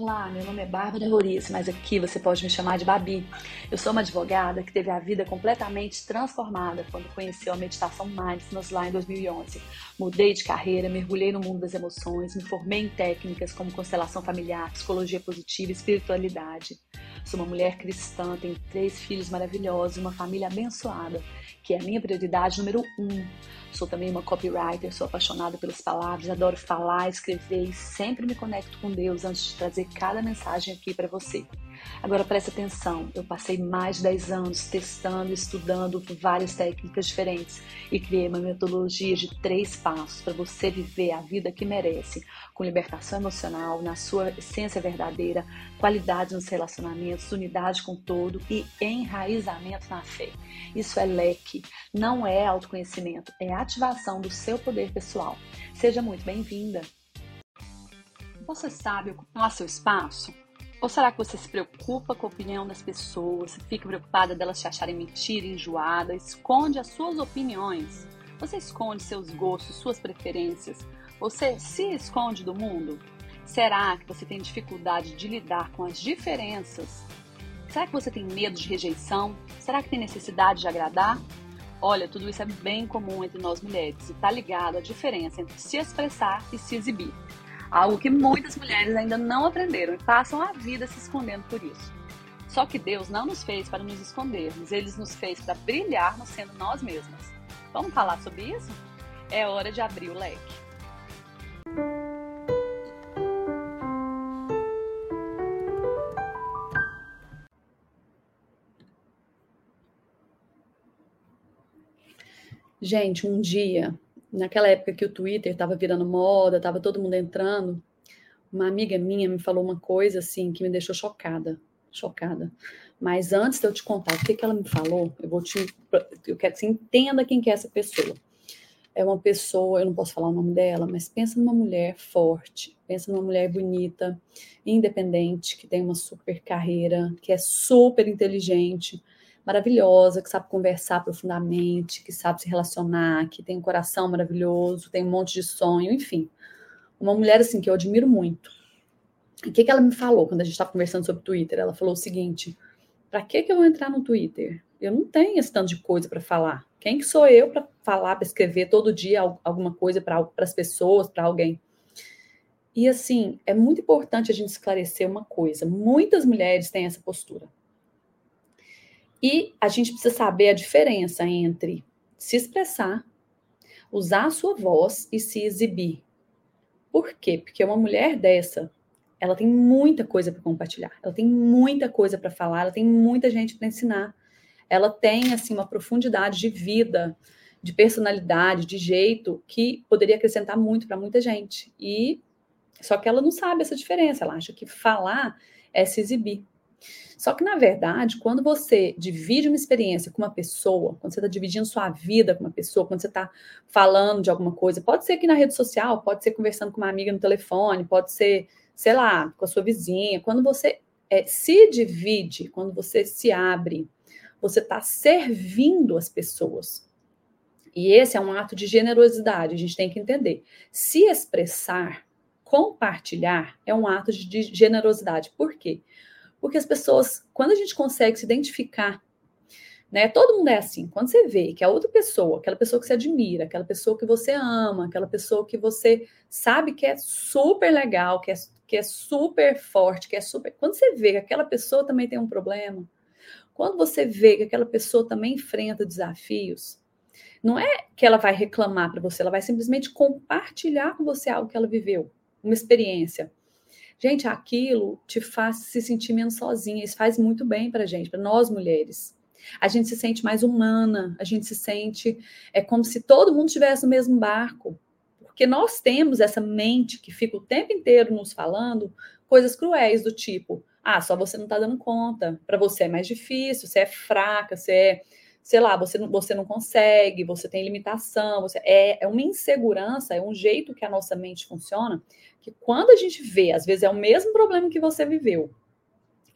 Olá, meu nome é Bárbara Roriz, mas aqui você pode me chamar de Babi. Eu sou uma advogada que teve a vida completamente transformada quando conheceu a meditação Mindfulness lá em 2011. Mudei de carreira, mergulhei no mundo das emoções, me formei em técnicas como constelação familiar, psicologia positiva e espiritualidade. Sou uma mulher cristã, tenho três filhos maravilhosos, uma família abençoada, que é a minha prioridade número um. Sou também uma copywriter, sou apaixonada pelas palavras, adoro falar, escrever e sempre me conecto com Deus antes de trazer cada mensagem aqui para você. Agora preste atenção, eu passei mais de 10 anos testando, estudando várias técnicas diferentes e criei uma metodologia de três passos para você viver a vida que merece, com libertação emocional, na sua essência verdadeira, qualidade nos relacionamentos, unidade com todo e enraizamento na fé. Isso é leque, não é autoconhecimento, é ativação do seu poder pessoal. Seja muito bem-vinda. Você sabe ocupar seu espaço? Ou será que você se preocupa com a opinião das pessoas, fica preocupada delas te acharem mentira, enjoada, esconde as suas opiniões? Você esconde seus gostos, suas preferências? Você se esconde do mundo? Será que você tem dificuldade de lidar com as diferenças? Será que você tem medo de rejeição? Será que tem necessidade de agradar? Olha, tudo isso é bem comum entre nós mulheres e está ligado à diferença entre se expressar e se exibir. Algo que muitas mulheres ainda não aprenderam e passam a vida se escondendo por isso. Só que Deus não nos fez para nos escondermos, Ele nos fez para brilharmos sendo nós mesmas. Vamos falar sobre isso? É hora de abrir o leque. Gente, um dia naquela época que o Twitter estava virando moda, estava todo mundo entrando, uma amiga minha me falou uma coisa assim que me deixou chocada, chocada. Mas antes de eu te contar o que, que ela me falou, eu vou te, eu quero que você entenda quem que é essa pessoa. É uma pessoa, eu não posso falar o nome dela, mas pensa numa mulher forte, pensa numa mulher bonita, independente, que tem uma super carreira, que é super inteligente, maravilhosa, que sabe conversar profundamente, que sabe se relacionar, que tem um coração maravilhoso, tem um monte de sonho, enfim. Uma mulher assim que eu admiro muito. E o que, que ela me falou quando a gente estava conversando sobre Twitter? Ela falou o seguinte: para que, que eu vou entrar no Twitter? Eu não tenho esse tanto de coisa para falar. Quem que sou eu para falar, para escrever todo dia alguma coisa para as pessoas, para alguém? E assim, é muito importante a gente esclarecer uma coisa: muitas mulheres têm essa postura. E a gente precisa saber a diferença entre se expressar, usar a sua voz e se exibir. Por quê? Porque uma mulher dessa, ela tem muita coisa para compartilhar, ela tem muita coisa para falar, ela tem muita gente para ensinar. Ela tem assim uma profundidade de vida, de personalidade, de jeito que poderia acrescentar muito para muita gente. E só que ela não sabe essa diferença, ela acha que falar é se exibir. Só que, na verdade, quando você divide uma experiência com uma pessoa, quando você está dividindo sua vida com uma pessoa, quando você está falando de alguma coisa, pode ser aqui na rede social, pode ser conversando com uma amiga no telefone, pode ser, sei lá, com a sua vizinha. Quando você é, se divide, quando você se abre, você está servindo as pessoas. E esse é um ato de generosidade, a gente tem que entender. Se expressar, compartilhar, é um ato de generosidade. Por quê? Porque as pessoas, quando a gente consegue se identificar, né? Todo mundo é assim. Quando você vê que a outra pessoa, aquela pessoa que você admira, aquela pessoa que você ama, aquela pessoa que você sabe que é super legal, que é, que é super forte, que é super. Quando você vê que aquela pessoa também tem um problema, quando você vê que aquela pessoa também enfrenta desafios, não é que ela vai reclamar para você, ela vai simplesmente compartilhar com você algo que ela viveu, uma experiência. Gente, aquilo te faz se sentir menos sozinha. Isso faz muito bem para gente, para nós mulheres. A gente se sente mais humana, a gente se sente é como se todo mundo estivesse no mesmo barco. Porque nós temos essa mente que fica o tempo inteiro nos falando coisas cruéis do tipo: ah, só você não está dando conta, para você é mais difícil, você é fraca, você é sei lá, você não, você não consegue, você tem limitação, você é, é uma insegurança, é um jeito que a nossa mente funciona, que quando a gente vê, às vezes é o mesmo problema que você viveu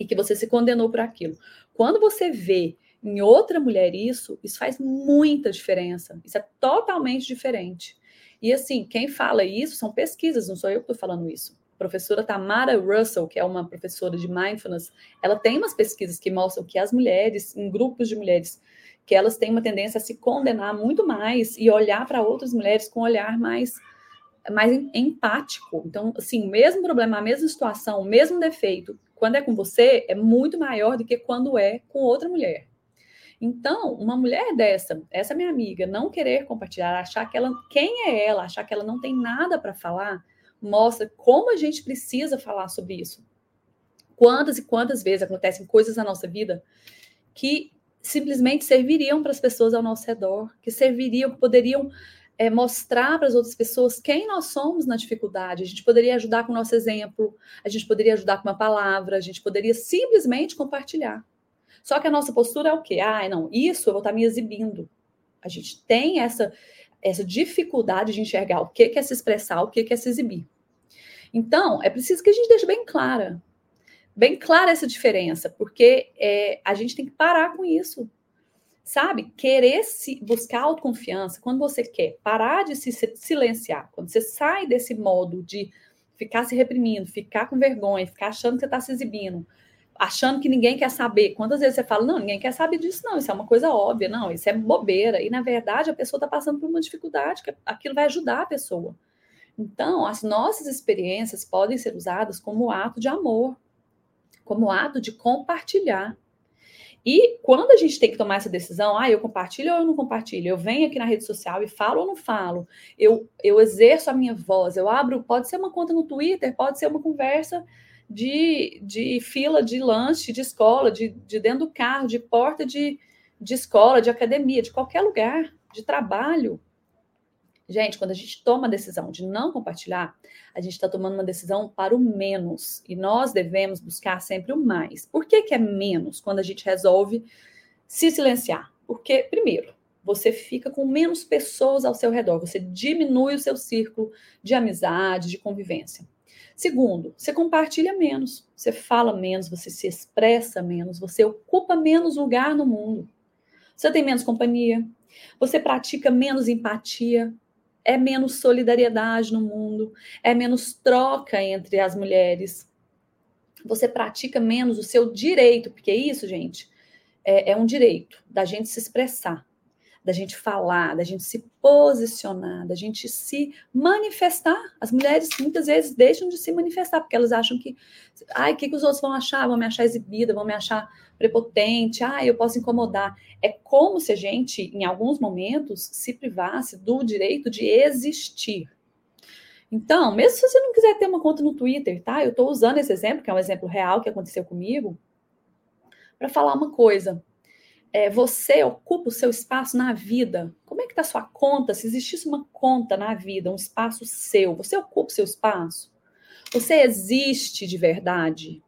e que você se condenou por aquilo. Quando você vê em outra mulher isso, isso faz muita diferença. Isso é totalmente diferente. E assim, quem fala isso são pesquisas, não sou eu que estou falando isso. professora Tamara Russell, que é uma professora de mindfulness, ela tem umas pesquisas que mostram que as mulheres, em grupos de mulheres, que elas têm uma tendência a se condenar muito mais e olhar para outras mulheres com um olhar mais mais empático. Então, assim, o mesmo problema, a mesma situação, o mesmo defeito, quando é com você, é muito maior do que quando é com outra mulher. Então, uma mulher dessa, essa minha amiga, não querer compartilhar, achar que ela, quem é ela, achar que ela não tem nada para falar, mostra como a gente precisa falar sobre isso. Quantas e quantas vezes acontecem coisas na nossa vida que simplesmente serviriam para as pessoas ao nosso redor, que serviriam, poderiam é, mostrar para as outras pessoas quem nós somos na dificuldade. A gente poderia ajudar com o nosso exemplo, a gente poderia ajudar com uma palavra, a gente poderia simplesmente compartilhar. Só que a nossa postura é o quê? Ah, não, isso eu vou estar me exibindo. A gente tem essa, essa dificuldade de enxergar o que é se expressar, o que é se exibir. Então, é preciso que a gente deixe bem clara, bem clara essa diferença, porque é, a gente tem que parar com isso. Sabe? Querer se buscar autoconfiança, quando você quer parar de se silenciar, quando você sai desse modo de ficar se reprimindo, ficar com vergonha, ficar achando que você está se exibindo, achando que ninguém quer saber. Quantas vezes você fala, não, ninguém quer saber disso, não, isso é uma coisa óbvia, não, isso é bobeira. E, na verdade, a pessoa está passando por uma dificuldade, que aquilo vai ajudar a pessoa. Então, as nossas experiências podem ser usadas como ato de amor, como ato de compartilhar. E quando a gente tem que tomar essa decisão, ah, eu compartilho ou eu não compartilho, eu venho aqui na rede social e falo ou não falo, eu, eu exerço a minha voz, eu abro, pode ser uma conta no Twitter, pode ser uma conversa de, de fila de lanche, de escola, de, de dentro do carro, de porta de, de escola, de academia, de qualquer lugar, de trabalho. Gente, quando a gente toma a decisão de não compartilhar, a gente está tomando uma decisão para o menos. E nós devemos buscar sempre o mais. Por que, que é menos quando a gente resolve se silenciar? Porque, primeiro, você fica com menos pessoas ao seu redor, você diminui o seu círculo de amizade, de convivência. Segundo, você compartilha menos, você fala menos, você se expressa menos, você ocupa menos lugar no mundo. Você tem menos companhia, você pratica menos empatia, é menos solidariedade no mundo, é menos troca entre as mulheres. Você pratica menos o seu direito, porque isso, gente, é, é um direito da gente se expressar da gente falar, da gente se posicionar, da gente se manifestar. As mulheres muitas vezes deixam de se manifestar porque elas acham que, ai, o que, que os outros vão achar? Vão me achar exibida, vão me achar prepotente, ai, eu posso incomodar. É como se a gente, em alguns momentos, se privasse do direito de existir. Então, mesmo se você não quiser ter uma conta no Twitter, tá? Eu estou usando esse exemplo, que é um exemplo real que aconteceu comigo, para falar uma coisa é, você ocupa o seu espaço na vida? Como é que está a sua conta? Se existisse uma conta na vida, um espaço seu, você ocupa o seu espaço? Você existe de verdade?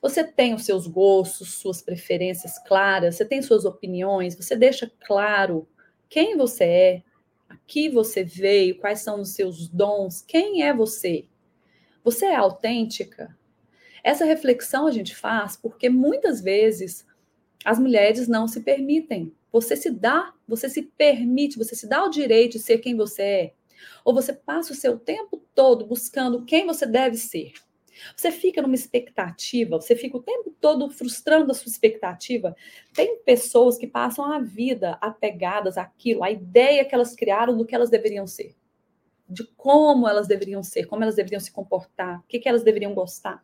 Você tem os seus gostos, suas preferências claras, você tem suas opiniões, você deixa claro quem você é, aqui você veio, quais são os seus dons, quem é você? Você é autêntica? Essa reflexão a gente faz porque muitas vezes as mulheres não se permitem. Você se dá, você se permite, você se dá o direito de ser quem você é. Ou você passa o seu tempo todo buscando quem você deve ser. Você fica numa expectativa, você fica o tempo todo frustrando a sua expectativa. Tem pessoas que passam a vida apegadas àquilo, à ideia que elas criaram do que elas deveriam ser, de como elas deveriam ser, como elas deveriam se comportar, o que, que elas deveriam gostar.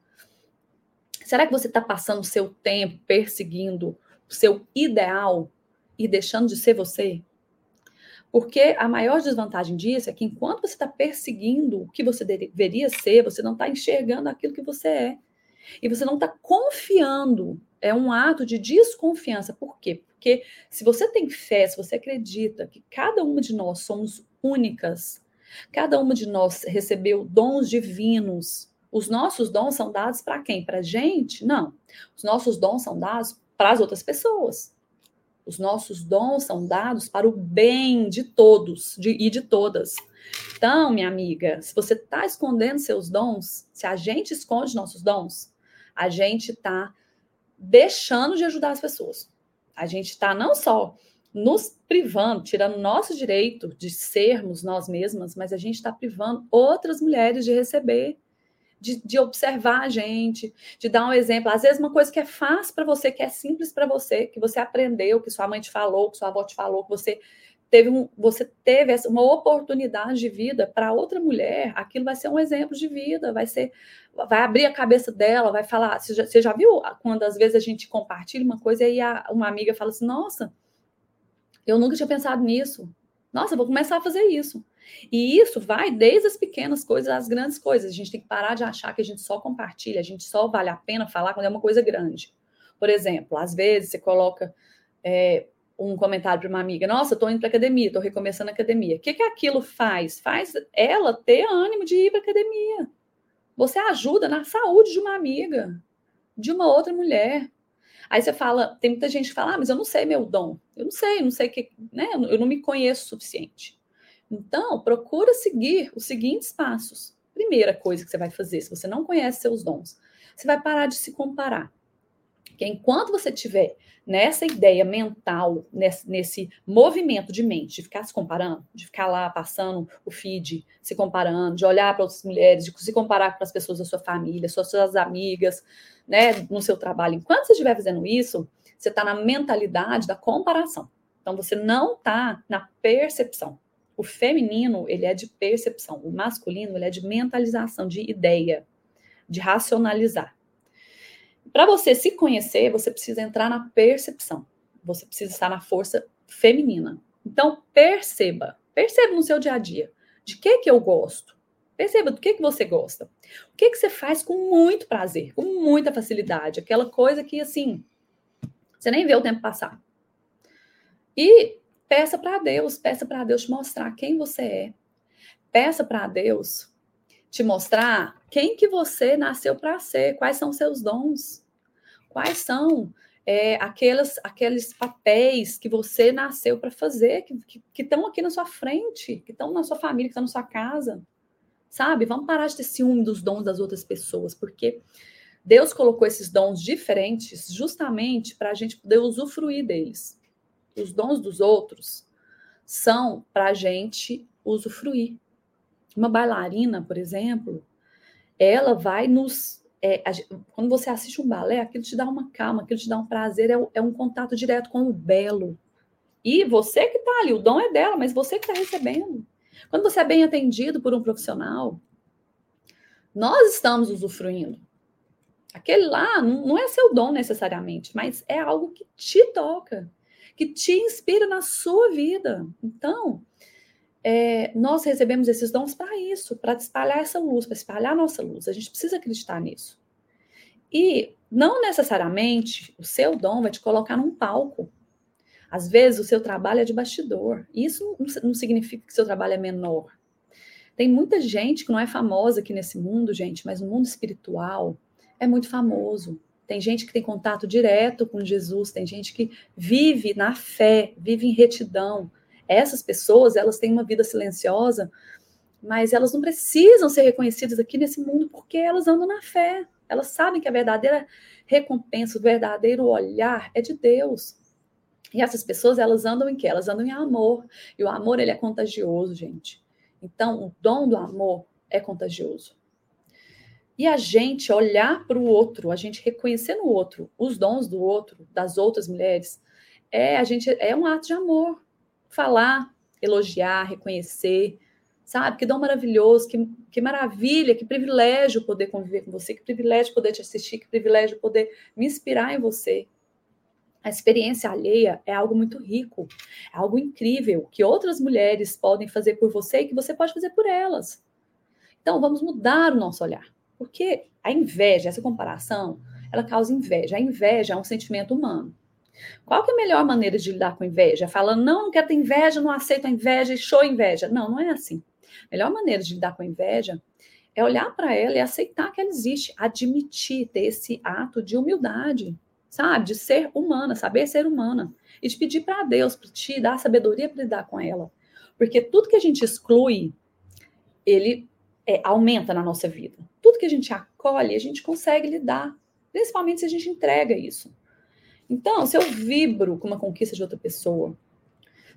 Será que você está passando o seu tempo perseguindo o seu ideal e deixando de ser você? Porque a maior desvantagem disso é que enquanto você está perseguindo o que você deveria ser, você não está enxergando aquilo que você é. E você não está confiando. É um ato de desconfiança. Por quê? Porque se você tem fé, se você acredita que cada uma de nós somos únicas, cada uma de nós recebeu dons divinos, os nossos dons são dados para quem? Para a gente? Não. Os nossos dons são dados para as outras pessoas. Os nossos dons são dados para o bem de todos de, e de todas. Então, minha amiga, se você está escondendo seus dons, se a gente esconde nossos dons, a gente está deixando de ajudar as pessoas. A gente está não só nos privando, tirando nosso direito de sermos nós mesmas, mas a gente está privando outras mulheres de receber de, de, observar a gente, de dar um exemplo. Às vezes, uma coisa que é fácil para você, que é simples para você, que você aprendeu, que sua mãe te falou, que sua avó te falou, que você teve, um, você teve uma oportunidade de vida para outra mulher, aquilo vai ser um exemplo de vida, vai ser, vai abrir a cabeça dela, vai falar. Você já, você já viu quando às vezes a gente compartilha uma coisa e aí a, uma amiga fala assim: Nossa, eu nunca tinha pensado nisso. Nossa, vou começar a fazer isso. E isso vai desde as pequenas coisas às grandes coisas. A gente tem que parar de achar que a gente só compartilha, a gente só vale a pena falar quando é uma coisa grande. Por exemplo, às vezes você coloca é, um comentário para uma amiga: Nossa, estou indo para academia, estou recomeçando a academia. O que, que aquilo faz? Faz ela ter ânimo de ir para academia. Você ajuda na saúde de uma amiga, de uma outra mulher. Aí você fala, tem muita gente que fala, ah, mas eu não sei meu dom. Eu não sei, eu não sei que, né? Eu não me conheço o suficiente. Então, procura seguir os seguintes passos. Primeira coisa que você vai fazer, se você não conhece seus dons, você vai parar de se comparar. Porque enquanto você tiver nessa ideia mental, nesse, nesse, movimento de mente, de ficar se comparando, de ficar lá passando o feed, se comparando, de olhar para outras mulheres, de se comparar com as pessoas da sua família, suas, suas amigas, né, no seu trabalho. Enquanto você estiver fazendo isso, você está na mentalidade da comparação. Então você não está na percepção. O feminino, ele é de percepção. O masculino, ele é de mentalização, de ideia, de racionalizar. Para você se conhecer, você precisa entrar na percepção. Você precisa estar na força feminina. Então, perceba. Perceba no seu dia a dia. De que que eu gosto? Perceba do que que você gosta. O que que você faz com muito prazer, com muita facilidade. Aquela coisa que, assim, você nem vê o tempo passar. E peça para Deus, peça para Deus te mostrar quem você é. Peça para Deus te mostrar quem que você nasceu para ser, quais são seus dons, quais são é, aquelas, aqueles papéis que você nasceu para fazer, que estão aqui na sua frente, que estão na sua família, que estão na sua casa. Sabe? Vamos parar de ter ciúme dos dons das outras pessoas, porque Deus colocou esses dons diferentes justamente para a gente poder usufruir deles. Os dons dos outros são para a gente usufruir. Uma bailarina, por exemplo, ela vai nos. É, a, quando você assiste um balé, aquilo te dá uma calma, aquilo te dá um prazer, é, é um contato direto com o belo. E você que está ali, o dom é dela, mas você que está recebendo. Quando você é bem atendido por um profissional, nós estamos usufruindo. Aquele lá não, não é seu dom necessariamente, mas é algo que te toca, que te inspira na sua vida. Então, é, nós recebemos esses dons para isso, para espalhar essa luz, para espalhar a nossa luz. A gente precisa acreditar nisso. E não necessariamente o seu dom vai te colocar num palco. Às vezes o seu trabalho é de bastidor. Isso não significa que seu trabalho é menor. Tem muita gente que não é famosa aqui nesse mundo, gente, mas no mundo espiritual é muito famoso. Tem gente que tem contato direto com Jesus, tem gente que vive na fé, vive em retidão, essas pessoas, elas têm uma vida silenciosa, mas elas não precisam ser reconhecidas aqui nesse mundo porque elas andam na fé. Elas sabem que a verdadeira recompensa, o verdadeiro olhar é de Deus. E essas pessoas, elas andam em quê? Elas andam em amor. E o amor, ele é contagioso, gente. Então, o dom do amor é contagioso. E a gente olhar para o outro, a gente reconhecer no outro os dons do outro, das outras mulheres, é a gente é um ato de amor falar, elogiar, reconhecer, sabe? Que dom maravilhoso, que, que maravilha, que privilégio poder conviver com você, que privilégio poder te assistir, que privilégio poder me inspirar em você. A experiência alheia é algo muito rico, é algo incrível que outras mulheres podem fazer por você e que você pode fazer por elas. Então, vamos mudar o nosso olhar, porque a inveja, essa comparação, ela causa inveja. A inveja é um sentimento humano. Qual que é a melhor maneira de lidar com inveja? Falando, não, não quero ter inveja, não aceito a inveja, show inveja. Não, não é assim. A melhor maneira de lidar com a inveja é olhar para ela e aceitar que ela existe, admitir, ter esse ato de humildade, sabe? De ser humana, saber ser humana. E de pedir para Deus, para te dar sabedoria para lidar com ela. Porque tudo que a gente exclui, ele é, aumenta na nossa vida. Tudo que a gente acolhe, a gente consegue lidar. Principalmente se a gente entrega isso. Então, se eu vibro com uma conquista de outra pessoa,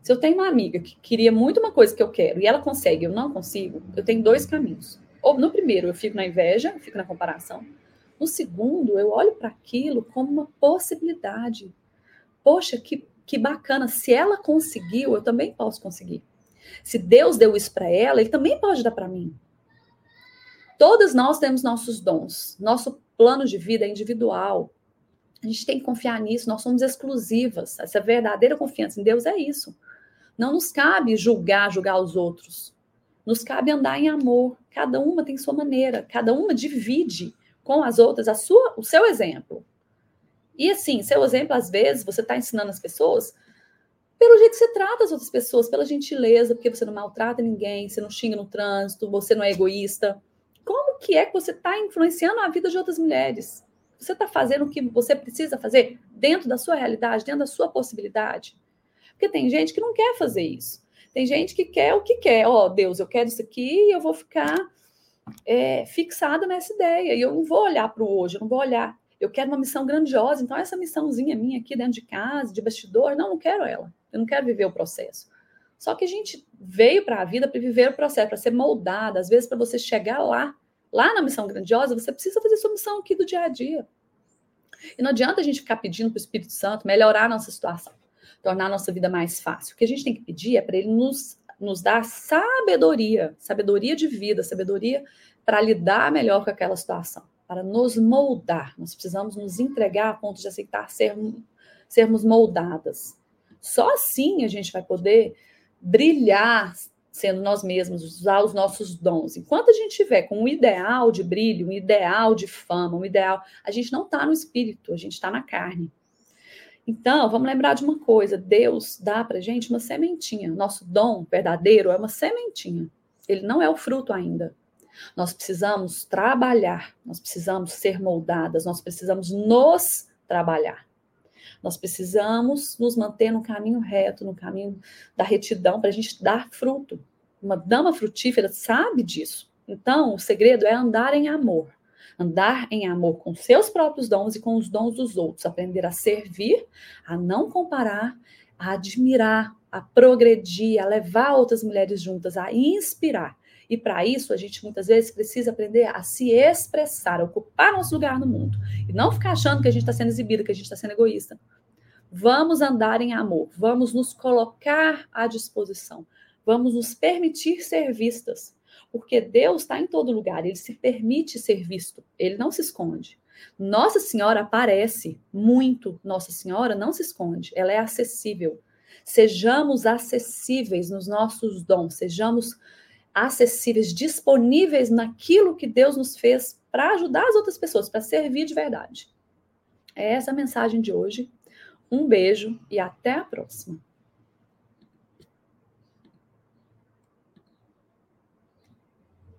se eu tenho uma amiga que queria muito uma coisa que eu quero e ela consegue, eu não consigo, eu tenho dois caminhos. ou no primeiro, eu fico na inveja, fico na comparação. No segundo, eu olho para aquilo como uma possibilidade. Poxa, que, que bacana. Se ela conseguiu, eu também posso conseguir. Se Deus deu isso para ela, ele também pode dar para mim. Todas nós temos nossos dons. Nosso plano de vida é individual. A gente tem que confiar nisso, nós somos exclusivas. Essa verdadeira confiança em Deus é isso. Não nos cabe julgar, julgar os outros. Nos cabe andar em amor. Cada uma tem sua maneira, cada uma divide com as outras a sua, o seu exemplo. E assim, seu exemplo, às vezes, você está ensinando as pessoas pelo jeito que você trata as outras pessoas, pela gentileza, porque você não maltrata ninguém, você não xinga no trânsito, você não é egoísta. Como que é que você está influenciando a vida de outras mulheres? Você está fazendo o que você precisa fazer dentro da sua realidade, dentro da sua possibilidade? Porque tem gente que não quer fazer isso. Tem gente que quer o que quer. Ó, oh, Deus, eu quero isso aqui e eu vou ficar é, fixada nessa ideia. E eu não vou olhar para o hoje, eu não vou olhar. Eu quero uma missão grandiosa, então essa missãozinha minha aqui dentro de casa, de bastidor, não, não quero ela. Eu não quero viver o processo. Só que a gente veio para a vida para viver o processo, para ser moldada. Às vezes, para você chegar lá, lá na missão grandiosa, você precisa fazer sua missão aqui do dia a dia. E não adianta a gente ficar pedindo para o Espírito Santo melhorar a nossa situação, tornar a nossa vida mais fácil. O que a gente tem que pedir é para ele nos, nos dar sabedoria, sabedoria de vida, sabedoria para lidar melhor com aquela situação, para nos moldar. Nós precisamos nos entregar a ponto de aceitar sermos, sermos moldadas. Só assim a gente vai poder brilhar sendo nós mesmos, usar os nossos dons. Enquanto a gente tiver com um ideal de brilho, um ideal de fama, um ideal, a gente não está no espírito, a gente está na carne. Então, vamos lembrar de uma coisa: Deus dá para gente uma sementinha. Nosso dom verdadeiro é uma sementinha. Ele não é o fruto ainda. Nós precisamos trabalhar, nós precisamos ser moldadas, nós precisamos nos trabalhar. Nós precisamos nos manter no caminho reto, no caminho da retidão, para a gente dar fruto. Uma dama frutífera sabe disso. Então, o segredo é andar em amor. Andar em amor com seus próprios dons e com os dons dos outros. Aprender a servir, a não comparar, a admirar, a progredir, a levar outras mulheres juntas, a inspirar. E para isso, a gente muitas vezes precisa aprender a se expressar, a ocupar nosso lugar no mundo. E não ficar achando que a gente está sendo exibida, que a gente está sendo egoísta. Vamos andar em amor, vamos nos colocar à disposição, vamos nos permitir ser vistas, porque Deus está em todo lugar, ele se permite ser visto, ele não se esconde. Nossa Senhora aparece muito, Nossa Senhora não se esconde, ela é acessível. Sejamos acessíveis nos nossos dons, sejamos acessíveis, disponíveis naquilo que Deus nos fez para ajudar as outras pessoas, para servir de verdade. É essa a mensagem de hoje. Um beijo e até a próxima.